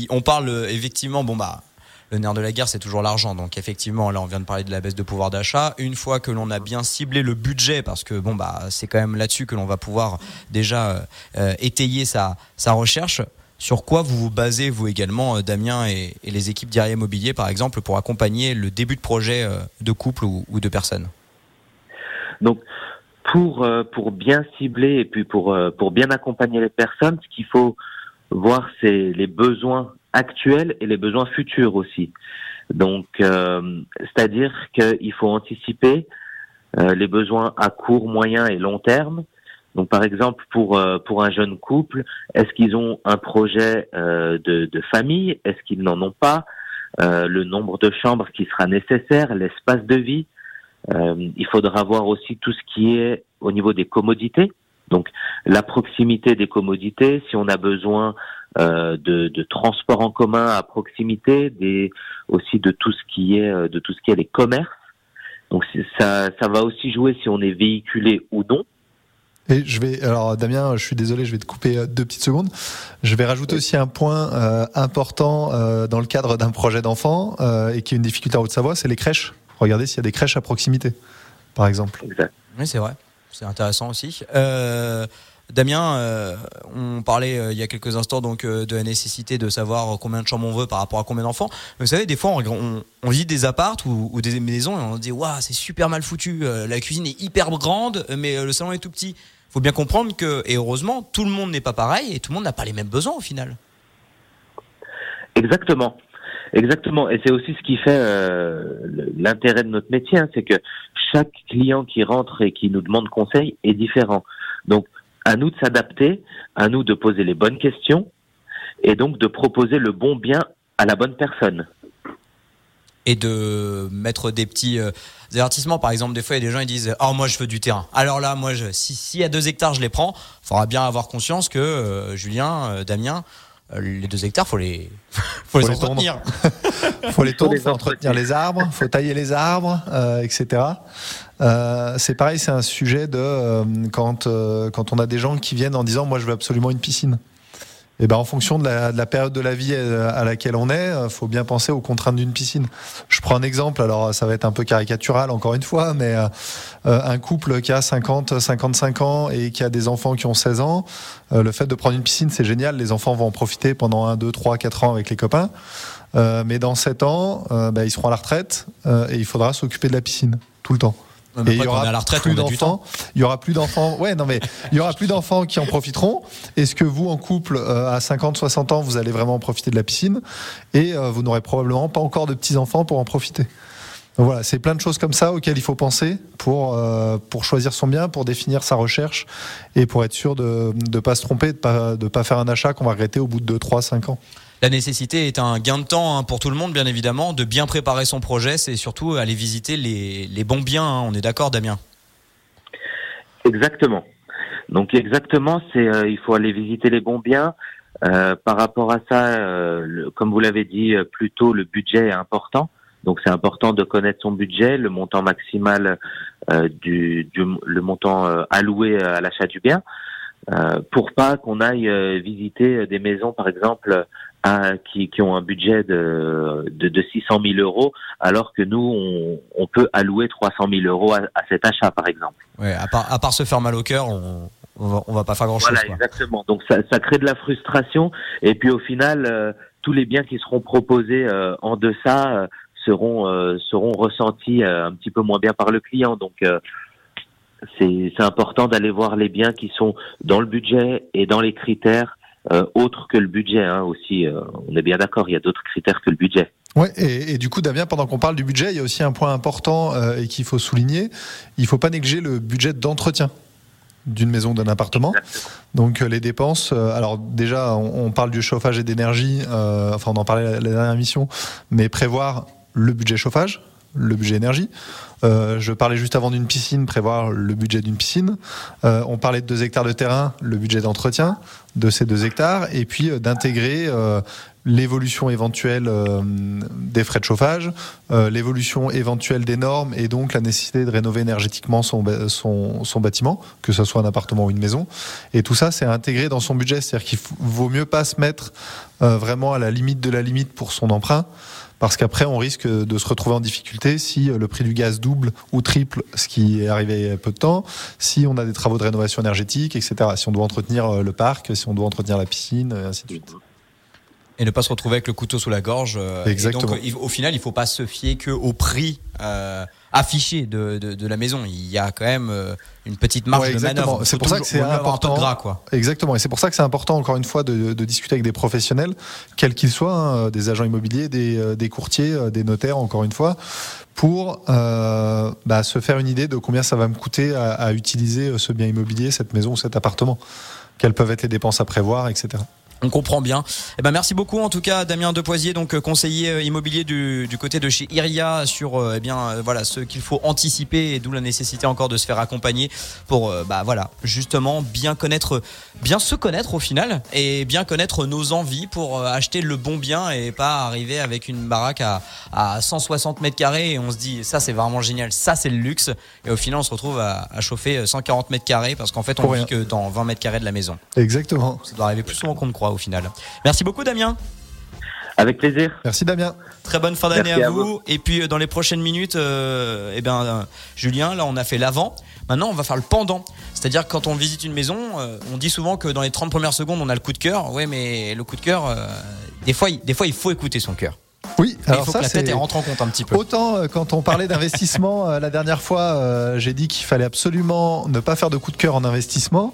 on parle effectivement, bon bah, le nerf de la guerre, c'est toujours l'argent. Donc effectivement, là, on vient de parler de la baisse de pouvoir d'achat. Une fois que l'on a bien ciblé le budget, parce que bon, bah, c'est quand même là-dessus que l'on va pouvoir déjà euh, étayer sa, sa recherche. Sur quoi vous vous basez, vous également, euh, Damien et, les équipes d'Iria Immobilier, par exemple, pour accompagner le début de projet euh, de couple ou, de personnes? Donc, pour, pour bien cibler et puis pour, pour bien accompagner les personnes, ce qu'il faut voir, c'est les besoins actuels et les besoins futurs aussi. Donc, euh, c'est-à-dire qu'il faut anticiper euh, les besoins à court, moyen et long terme. Donc, par exemple, pour euh, pour un jeune couple, est-ce qu'ils ont un projet de, de famille? Est-ce qu'ils n'en ont pas? Le nombre de chambres qui sera nécessaire, l'espace de vie. il faudra voir aussi tout ce qui est au niveau des commodités. Donc, la proximité des commodités. Si on a besoin euh, de, de, transport en commun à proximité, des, aussi de tout ce qui est euh, de tout ce qui est les commerces. Donc ça, ça va aussi jouer si on est véhiculé ou non. Et je vais, alors Damien, je suis désolé, je vais te couper euh, deux petites secondes. Je vais rajouter aussi un point euh, important euh, dans le cadre d'un projet d'enfant et qui est une difficulté en Haute-Savoie, c'est les crèches. Regardez s'il y a des crèches à proximité, par exemple. Exact. Oui, c'est vrai. C'est intéressant aussi. Damien, euh, on parlait euh, il y a quelques instants donc euh, de la nécessité de savoir combien de chambres on veut par rapport à combien d'enfants. Vous savez, des fois, on, visite des appartes ou, des maisons et on se dit waouh, c'est super mal foutu. la cuisine est hyper grande, mais le salon est tout petit. Faut bien comprendre que, et heureusement, tout le monde n'est pas pareil et tout le monde n'a pas les mêmes besoins au final. Exactement. Exactement, et c'est aussi ce qui fait l'intérêt de notre métier, hein, c'est que chaque client qui rentre et qui nous demande conseil est différent. Donc, à nous de s'adapter, à nous de poser les bonnes questions et donc de proposer le bon bien à la bonne personne. Et de mettre des petits euh, avertissements. Par exemple, des fois, il y a des gens qui disent Oh, moi, je veux du terrain. Alors là, moi, je, si, si à deux hectares, je les prends, il faudra bien avoir conscience que euh, Julien, euh, Damien, les deux hectares, faut les, faut, les entretenir. faut les tondre, faut entretenir les arbres, faut tailler les arbres, etc. Euh, c'est pareil, c'est un sujet de euh, quand, euh, quand on a des gens qui viennent en disant moi je veux absolument une piscine. Et ben en fonction de la, de la période de la vie à laquelle on est, faut bien penser aux contraintes d'une piscine. Je prends un exemple, alors ça va être un peu caricatural encore une fois, mais un couple qui a 50, 55 ans et qui a des enfants qui ont 16 ans, le fait de prendre une piscine, c'est génial. Les enfants vont en profiter pendant 1, 2, 3, 4 ans avec les copains. mais dans 7 ans, ben, ils seront à la retraite et il faudra s'occuper de la piscine tout le temps et il y aura à la retraite, plus d'enfants. Il y aura plus d'enfants. Ouais, non mais il y aura plus d'enfants qui en profiteront. Est-ce que vous, en couple, euh, à 50, 60 ans, vous allez vraiment en profiter de la piscine Et euh, vous n'aurez probablement pas encore de petits enfants pour en profiter? Donc voilà, c'est plein de choses comme ça auxquelles il faut penser pour euh, pour choisir son bien, pour définir sa recherche et pour être sûr de ne pas se tromper, de pas de pas faire un achat qu'on va regretter au bout de 2, 3, 5 ans la nécessité est un gain de temps hein, pour tout le monde, bien évidemment, de bien préparer son projet, c'est surtout aller visiter les, bons biens. Hein. on est d'accord, Damien? Exactement. Donc exactement, c'est euh, il faut aller visiter les bons biens. Euh, par rapport à ça, euh, comme vous l'avez dit plus tôt, le budget est important. Donc c'est important de connaître son budget, le montant maximal le montant alloué à l'achat du bien, pour pas qu'on aille visiter des maisons, par exemple, qui, qui, ont un budget de, de, de, 600 000 euros, alors que nous, on, on peut allouer 300 000 euros à, à, cet achat, par exemple. Ouais, à part, à part se faire mal au cœur, on, on, va, on va pas faire grand-chose. Voilà, exactement. Donc ça, ça, crée de la frustration, et puis au final, euh, tous les biens qui seront proposés euh, en deçà euh, seront seront ressentis un petit peu moins bien par le client. Donc c'est important d'aller voir les biens qui sont dans le budget et dans les critères euh, autre que le budget hein, aussi. Euh, on est bien d'accord, il y a d'autres critères que le budget. Ouais, et, du coup, Damien, pendant qu'on parle du budget, il y a aussi un point important euh, et qu'il faut souligner. Il ne faut pas négliger le budget d'entretien d'une maison, d'un appartement. Donc euh, les dépenses, euh, alors déjà, on, parle du chauffage et d'énergie, enfin on en parlait la, la dernière émission, mais prévoir le budget chauffage, le budget énergie. Euh, je parlais juste avant d'une piscine, prévoir le budget d'une piscine. Euh, on parlait de deux hectares de terrain, le budget d'entretien de ces deux hectares, et puis euh, d'intégrer l'évolution éventuelle des frais de chauffage, l'évolution éventuelle des normes, et donc la nécessité de rénover énergétiquement son bâtiment, que ce soit un appartement ou une maison. Et tout ça, c'est intégré dans son budget. C'est-à-dire qu'il vaut mieux pas se mettre vraiment à la limite de la limite pour son emprunt parce qu'après on risque de se retrouver en difficulté si le prix du gaz double ou triple, ce qui est arrivé peu de temps, si on a des travaux de rénovation énergétique, etc. Si on doit entretenir euh, le parc, si on doit entretenir la piscine, et ainsi de suite et ne pas se retrouver avec le couteau sous la gorge. Euh, Exactement. donc, au final, il ne faut pas se fier que au prix euh, affiché de, de, la maison. Il y a quand même euh, une petite marge de manœuvre. C'est pour ça que c'est important. Gras, quoi. Exactement. Et c'est pour ça que c'est important, encore une fois, de, discuter avec des professionnels, quels qu'ils soient, hein, des agents immobiliers, des, des, courtiers, des notaires, encore une fois, pour bah, se faire une idée de combien ça va me coûter à, à utiliser ce bien immobilier, cette maison ou cet appartement. Quelles peuvent être les dépenses à prévoir, etc. On comprend bien. Eh ben merci beaucoup en tout cas Damien Depoisier, donc euh, conseiller euh, immobilier du, du côté de chez Iria sur euh, eh bien voilà ce qu'il faut anticiper et d'où la nécessité encore de se faire accompagner pour bah voilà justement bien connaître, bien se connaître au final et bien connaître nos envies pour acheter le bon bien et pas arriver avec une baraque à, à 160 mètres carrés et on se dit ça c'est vraiment génial, ça c'est le luxe et au final on se retrouve à, à chauffer 140 mètres carrés parce qu'en fait on vit que dans 20 mètres carrés de la maison. Exactement. Ça doit arriver plus souvent qu'on ne croit au final. Merci beaucoup Damien. Avec plaisir. Merci Damien. Très bonne fin d'année à, vous. Et puis euh, dans les prochaines minutes, euh, eh ben, euh, Julien, là on a fait l'avant. Maintenant on va faire le pendant. C'est-à-dire quand on visite une maison, on dit souvent que dans les 30 premières secondes on a le coup de cœur. Oui mais le coup de cœur, des, fois, des fois il faut écouter son cœur. Oui, alors il faut ça, que la tête rentre en compte un petit peu. Autant euh, quand on parlait d'investissement euh, la dernière fois, euh, j'ai dit qu'il fallait absolument ne pas faire de coup de cœur en investissement.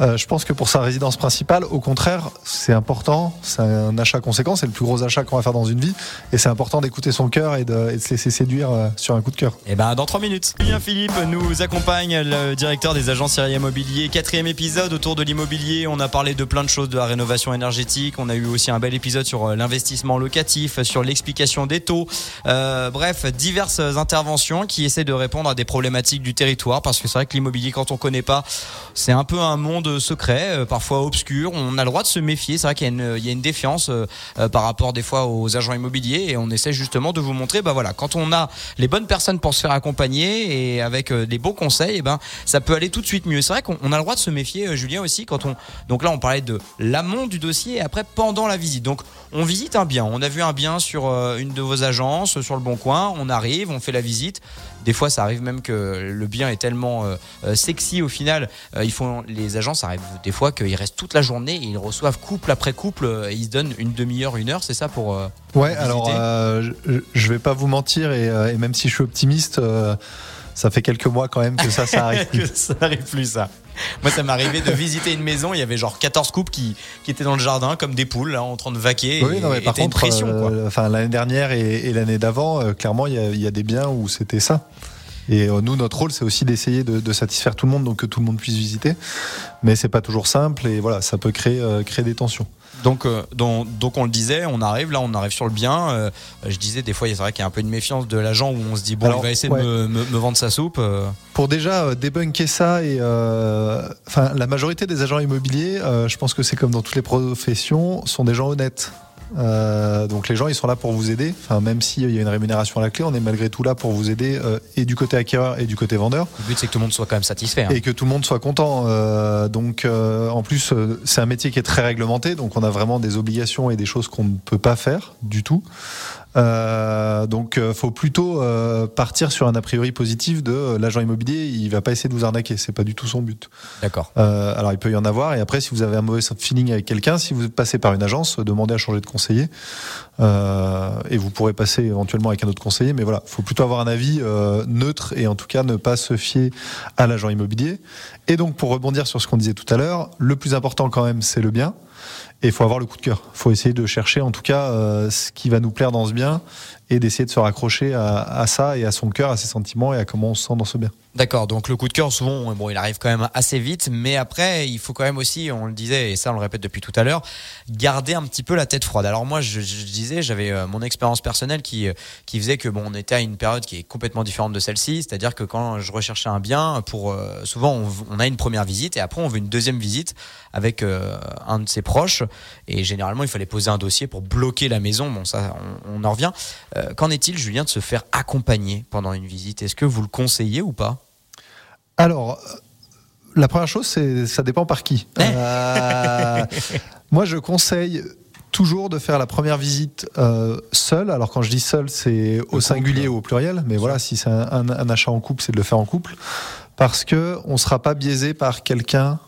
Je pense que pour sa résidence principale, au contraire, c'est important. C'est un achat conséquent, c'est le plus gros achat qu'on va faire dans une vie, et c'est important d'écouter son cœur et de, se laisser séduire sur un coup de cœur. Et eh ben dans trois minutes, Julien Philippe nous accompagne, le directeur des agences Syria Immobilier. Quatrième épisode autour de l'immobilier. On a parlé de plein de choses, de la rénovation énergétique. On a eu aussi un bel épisode sur l'investissement locatif, sur les explication des taux. Euh, bref, diverses interventions qui essaient de répondre à des problématiques du territoire parce que c'est vrai que l'immobilier, quand on connaît pas, c'est un peu un monde secret, euh, parfois obscur. On a le droit de se méfier. C'est vrai qu'il y, a une défiance euh, par rapport des fois aux agents immobiliers et on essaie justement de vous montrer, bah voilà, quand on a les bonnes personnes pour se faire accompagner et avec des bons conseils, eh ben ça peut aller tout de suite mieux. C'est vrai qu'on a le droit de se méfier, Julien aussi, quand on. Donc là, on parlait de l'amont du dossier et après pendant la visite. Donc on visite un bien. On a vu un bien sur euh, une de vos agences, sur le Bon Coin. On arrive, on fait la visite. Des fois, ça arrive même que le bien est tellement euh, euh, sexy au final. ils font, les agences arrivent des fois qu'ils restent toute la journée et ils reçoivent couple après couple. Et ils se donnent une demi-heure, une heure, c'est ça pour. ouais, alors je, je, vais pas vous mentir et, et, même si je suis optimiste ça fait quelques mois quand même que ça, ça arrive plus. ça arrive plus, ça. Moi, ça m'est arrivé de visiter une maison, il y avait genre 14 couples qui, qui étaient dans le jardin, comme des poules, là, en train de vaquer. Oui, non, mais par contre, pression, euh, enfin, l'année dernière et, l'année d'avant, euh, clairement, il y, a, il y, a des biens où c'était ça. Et euh, nous, notre rôle, c'est aussi d'essayer de, de, satisfaire tout le monde, donc que tout le monde puisse visiter. Mais c'est pas toujours simple et voilà, ça peut créer, créer des tensions. Donc, euh, donc, donc, on le disait, on arrive là, on arrive sur le bien. Euh, je disais des fois, c'est vrai qu'il y a un peu une méfiance de l'agent où on se dit bon, il va essayer de me, me, vendre sa soupe. Euh. Pour déjà débunker ça et enfin la majorité des agents immobiliers, je pense que c'est comme dans toutes les professions, sont des gens honnêtes. Euh, donc les gens ils sont là pour vous aider. Enfin même s'il y a une rémunération à la clé, on est malgré tout là pour vous aider euh, et du côté acquéreur et du côté vendeur. Le but c'est que tout le monde soit quand même satisfait. Hein. Et que tout le monde soit content. Euh, donc en plus c'est un métier qui est très réglementé, donc on a vraiment des obligations et des choses qu'on ne peut pas faire du tout. Euh, donc, euh, faut plutôt euh, partir sur un a priori positif de euh, l'agent immobilier. Il va pas essayer de vous arnaquer. C'est pas du tout son but. D'accord. alors, il peut y en avoir. Et après, si vous avez un mauvais feeling avec quelqu'un, si vous passez par une agence, demandez à changer de conseiller. et vous pourrez passer éventuellement avec un autre conseiller. Mais voilà, faut plutôt avoir un avis neutre et en tout cas ne pas se fier à l'agent immobilier. Et donc, pour rebondir sur ce qu'on disait tout à l'heure, le plus important quand même, c'est le bien. Et il faut avoir le coup de cœur. Il faut essayer de chercher en tout cas ce qui va nous plaire dans ce bien et d'essayer de se raccrocher à, ça et à son cœur, à ses sentiments et à comment on se sent dans ce bien. D'accord, donc le coup de cœur, souvent, bon, il arrive quand même assez vite, mais après, il faut quand même aussi, on le disait, et ça on le répète depuis tout à l'heure, garder un petit peu la tête froide. Alors moi, je, disais, j'avais euh, mon expérience personnelle qui, euh, qui faisait que bon, on était à une période qui est complètement différente de celle-ci, c'est-à-dire que quand je recherchais un bien, pour euh, souvent on, a une première visite et après on veut une deuxième visite avec un de ses proches, et généralement il fallait poser un dossier pour bloquer la maison. Bon, ça, on en revient. Euh, qu'en est-il, Julien, de se faire accompagner pendant une visite? Est-ce que vous le conseillez ou pas? Alors, la première chose, c'est ça dépend par qui. Euh, moi, je conseille toujours de faire la première visite euh, seul. Alors quand je dis seul, c'est au singulier ou au pluriel. Mais voilà, si c'est un, un, un, achat en couple, c'est de le faire en couple, parce que on sera pas biaisé par quelqu'un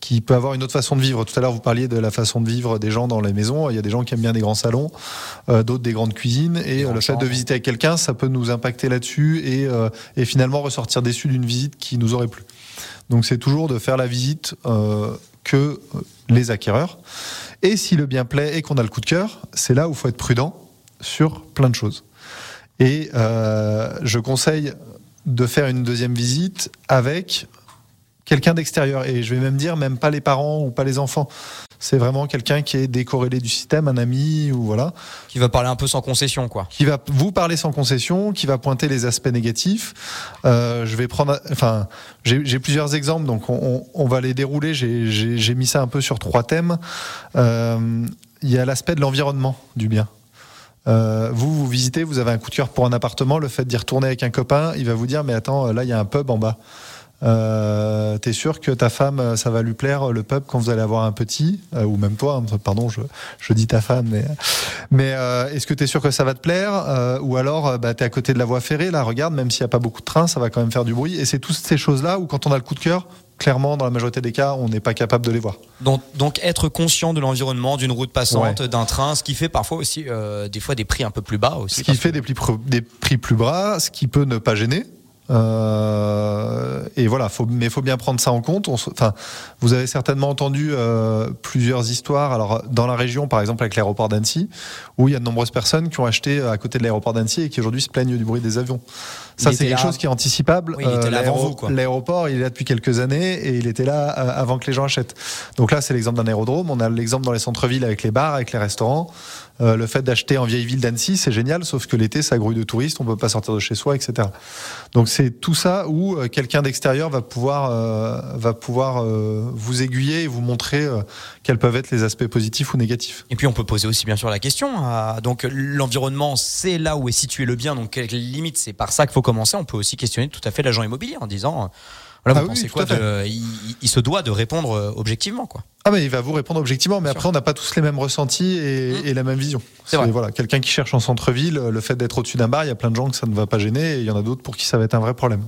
qui peut avoir une autre façon de vivre. Tout à l'heure, vous parliez de la façon de vivre des gens dans les maisons. Il y a des gens qui aiment bien des grands salons, euh, d'autres des grandes cuisines. Et euh, le fait de visiter avec quelqu'un, ça peut nous impacter là-dessus et, euh, et, finalement ressortir déçu d'une visite qui nous aurait plu. Donc c'est toujours de faire la visite euh, que les acquéreurs. Et si le bien plaît et qu'on a le coup de cœur, c'est là où il faut être prudent sur plein de choses. Et je conseille de faire une deuxième visite avec quelqu'un d'extérieur. Et je vais même dire, même pas les parents ou pas les enfants. C'est vraiment quelqu'un qui est décorrélé du système, un ami ou voilà. Qui va parler un peu sans concession, quoi. Qui va vous parler sans concession, qui va pointer les aspects négatifs. Euh, je vais prendre, enfin, j'ai plusieurs exemples, donc on, on, va les dérouler. J'ai mis ça un peu sur trois thèmes. Euh, il y a l'aspect de l'environnement du bien. Euh, vous, vous visitez, vous avez un coup de cœur pour un appartement, le fait d'y retourner avec un copain, il va vous dire, mais attends, là, il y a un pub en bas. Euh, T'es sûr que ta femme, ça va lui plaire le pub quand vous allez avoir un petit, euh, ou même toi, hein, pardon, je, je, dis ta femme, mais, mais euh, est-ce que tu es sûr que ça va te plaire euh, Ou alors, bah, tu es à côté de la voie ferrée, là, regarde, même s'il n'y a pas beaucoup de trains, ça va quand même faire du bruit. Et c'est toutes ces choses-là où, quand on a le coup de cœur, clairement, dans la majorité des cas, on n'est pas capable de les voir. Donc, donc être conscient de l'environnement, d'une route passante, ouais. d'un train, ce qui fait parfois aussi euh, des fois des prix un peu plus bas aussi. Ce qui fait que... des, prix, des prix plus bas, ce qui peut ne pas gêner. Euh, et voilà, faut, mais il faut bien prendre ça en compte. On, enfin, vous avez certainement entendu euh, plusieurs histoires. Alors, dans la région, par exemple, avec l'aéroport d'Annecy, où il y a de nombreuses personnes qui ont acheté à côté de l'aéroport d'Annecy et qui aujourd'hui se plaignent du bruit des avions. Ça, c'est quelque là... chose qui est anticipable. Oui, euh, L'aéroport, il est là depuis quelques années et il était là euh, avant que les gens achètent. Donc là, c'est l'exemple d'un aérodrome. On a l'exemple dans les centres-villes avec les bars, avec les restaurants. Euh, le fait d'acheter en vieille ville d'Annecy, c'est génial, sauf que l'été, ça grouille de touristes, on peut pas sortir de chez soi, etc. Donc c'est tout ça où euh, quelqu'un d'extérieur va pouvoir, euh, va pouvoir vous aiguiller et vous montrer quels peuvent être les aspects positifs ou négatifs. Et puis on peut poser aussi bien sûr la question. Donc l'environnement, c'est là où est situé le bien, donc limite, c'est par ça qu'il faut commencer. On peut aussi questionner tout à fait l'agent immobilier en disant. Voilà, vous ah pensez oui, quoi de, il, il, se doit de répondre objectivement, quoi. Ah mais il va vous répondre objectivement, mais après on n'a pas tous les mêmes ressentis et, mmh. et la même vision. C'est vrai. Voilà, quelqu'un qui cherche en centre-ville, le fait d'être au-dessus d'un bar, il y a plein de gens que ça ne va pas gêner, et il y en a d'autres pour qui ça va être un vrai problème.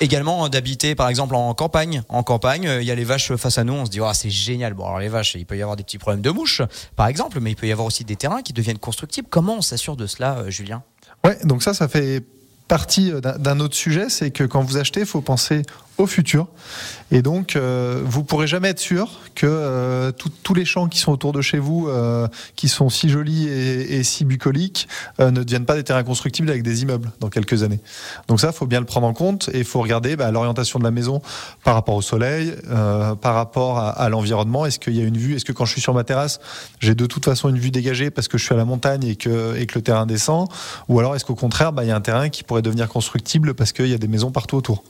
Également d'habiter par exemple en campagne. En campagne, il y a les vaches face à nous, on se dit oh, c'est génial. Bon alors les vaches, il peut y avoir des petits problèmes de mouches, par exemple, mais il peut y avoir aussi des terrains qui deviennent constructibles. Comment on s'assure de cela, euh, Julien? Ouais, donc ça, ça fait partie d'un autre sujet, c'est que quand vous achetez, il faut penser au futur. Et donc, euh, vous pourrez jamais être sûr que euh, tous les champs qui sont autour de chez vous, euh, qui sont si jolis et, si bucoliques, euh, ne deviennent pas des terrains constructibles avec des immeubles dans quelques années. Donc ça, faut bien le prendre en compte et il faut regarder bah, l'orientation de la maison par rapport au soleil, par rapport à, l'environnement. Est-ce qu'il y a une vue? Est-ce que quand je suis sur ma terrasse, j'ai de toute façon une vue dégagée parce que je suis à la montagne et que, et que le terrain descend? Ou alors est-ce qu'au contraire, bah, il y a un terrain qui pourrait devenir constructible parce qu'il y a des maisons partout autour?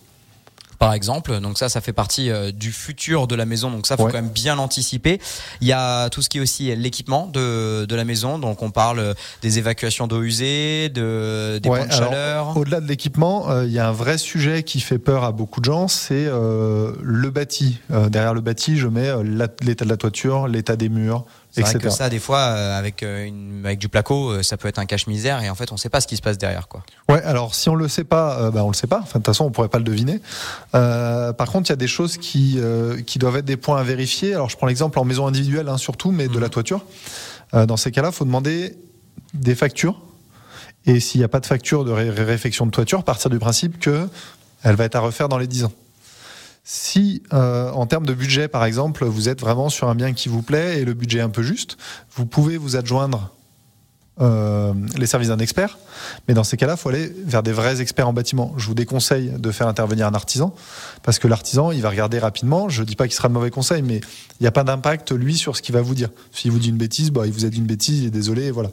Par exemple. Donc ça, ça fait partie euh, du futur de la maison. Donc ça, faut ouais. quand même bien l'anticiper. Il y a tout ce qui est aussi l'équipement de, de la maison. Donc on parle des évacuations d'eau usée, de, des ouais, points de chaleur. Au-delà de l'équipement, euh, il y a un vrai sujet qui fait peur à beaucoup de gens, c'est euh, le bâti. Euh, derrière le bâti, je mets l'état de la toiture, l'état des murs, c'est vrai que ça, des fois, euh, avec, euh, une, avec du placo, euh, ça peut être un cache-misère et en fait, on ne sait pas ce qui se passe derrière. Quoi. Ouais, alors si on le sait pas, euh, bah, on le sait pas. Enfin, de toute façon, on pourrait pas le deviner. Euh, par contre, il y a des choses qui, qui doivent être des points à vérifier. Alors, je prends l'exemple en maison individuelle, hein, surtout, mais mmh. de la toiture. dans ces cas-là, il faut demander des factures. Et s'il n'y a pas de facture de ré réfection de toiture, partir du principe que elle va être à refaire dans les 10 ans. Si, euh, en termes de budget, par exemple, vous êtes vraiment sur un bien qui vous plaît et le budget est un peu juste, vous pouvez vous adjoindre euh, les services d'un expert. Mais dans ces cas-là, il faut aller vers des vrais experts en bâtiment. Je vous déconseille de faire intervenir un artisan, parce que l'artisan, il va regarder rapidement. Je ne dis pas qu'il sera de mauvais conseil, mais il n'y a pas d'impact, lui, sur ce qu'il va vous dire. S'il vous dit une bêtise, bah, il vous a dit une bêtise, il est désolé, voilà.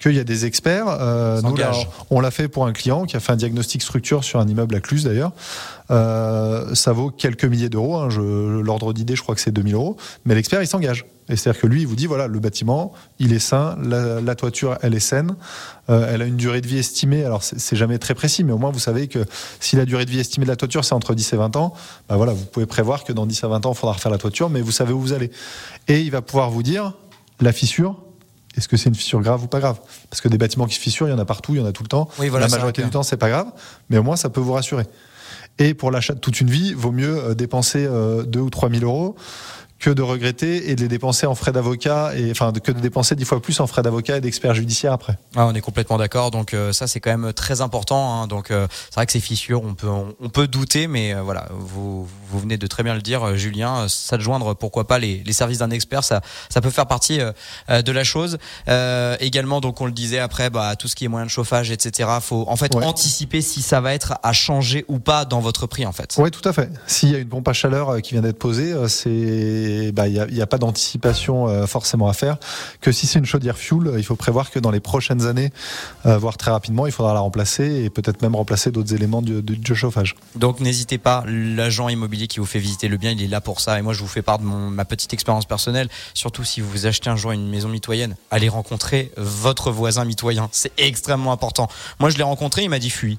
Qu'il y a des experts. Euh, nous, là, on l'a fait pour un client qui a fait un diagnostic structure sur un immeuble à Cluse, d'ailleurs. Euh, ça vaut quelques milliers d'euros. Hein. L'ordre d'idée, je crois que c'est 2000 euros. Mais l'expert, il s'engage. Et c'est-à-dire que lui, il vous dit voilà, le bâtiment, il est sain, la, toiture, elle est saine, euh, elle a une durée de vie estimée. Alors, c'est jamais très précis, mais au moins, vous savez que si la durée de vie estimée de la toiture, c'est entre 10 et 20 ans, bah voilà, vous pouvez prévoir que dans 10 à 20 ans, il faudra refaire la toiture, mais vous savez où vous allez. Et il va pouvoir vous dire la fissure, est-ce que c'est une fissure grave ou pas grave? Parce que des bâtiments qui se fissurent, il y en a partout, il y en a tout le temps. Oui, voilà, la majorité du temps, c'est pas grave, mais au moins, ça peut vous rassurer. Et pour l'achat de toute une vie, vaut mieux euh, dépenser 2 euh, ou 3 000 euros que de regretter et de les dépenser en frais d'avocat et enfin que de dépenser dix fois plus en frais d'avocat et d'experts judiciaires après. Ah, on est complètement d'accord. Donc euh, ça c'est quand même très important. Hein. Donc euh, c'est vrai que ces fissures, on peut on, peut douter, mais euh, voilà, vous vous venez de très bien le dire, Julien. S'adjoindre pourquoi pas les, les services d'un expert, ça ça peut faire partie de la chose. également donc on le disait après, bah tout ce qui est moyen de chauffage, etc. Faut en fait anticiper si ça va être à changer ou pas dans votre prix en fait. Oui tout à fait. S'il y a une pompe à chaleur qui vient d'être posée, c'est bah, il n'y a, pas d'anticipation euh, forcément à faire. Que si c'est une chaudière fuel, il faut prévoir que dans les prochaines années, euh, voire très rapidement, il faudra la remplacer et peut-être même remplacer d'autres éléments du, chauffage. Donc n'hésitez pas, l'agent immobilier qui vous fait visiter le bien, il est là pour ça. Et moi, je vous fais part de ma petite expérience personnelle. Surtout si vous achetez un jour une maison mitoyenne, allez rencontrer votre voisin mitoyen. C'est extrêmement important. Moi, je l'ai rencontré, il m'a dit fuis.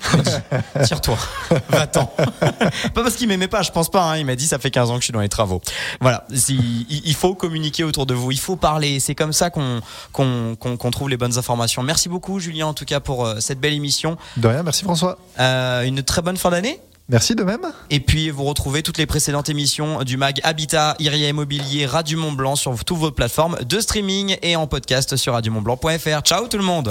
Tire-toi, va-t'en. pas parce qu'il m'aimait pas, je pense pas. Hein. Il m'a dit ça fait 15 ans que je suis dans les travaux. Voilà, il faut communiquer autour de vous, il faut parler. C'est comme ça qu'on trouve les bonnes informations. Merci beaucoup, Julien, en tout cas pour euh, cette belle émission. De rien, merci François. Euh, une très bonne fin d'année. Merci de même. Et puis vous retrouvez toutes les précédentes émissions du mag Habitat, Iria Immobilier, Radio Mont Blanc sur toutes vos plateformes de streaming et en podcast sur radiomontblanc.fr. Ciao tout le monde.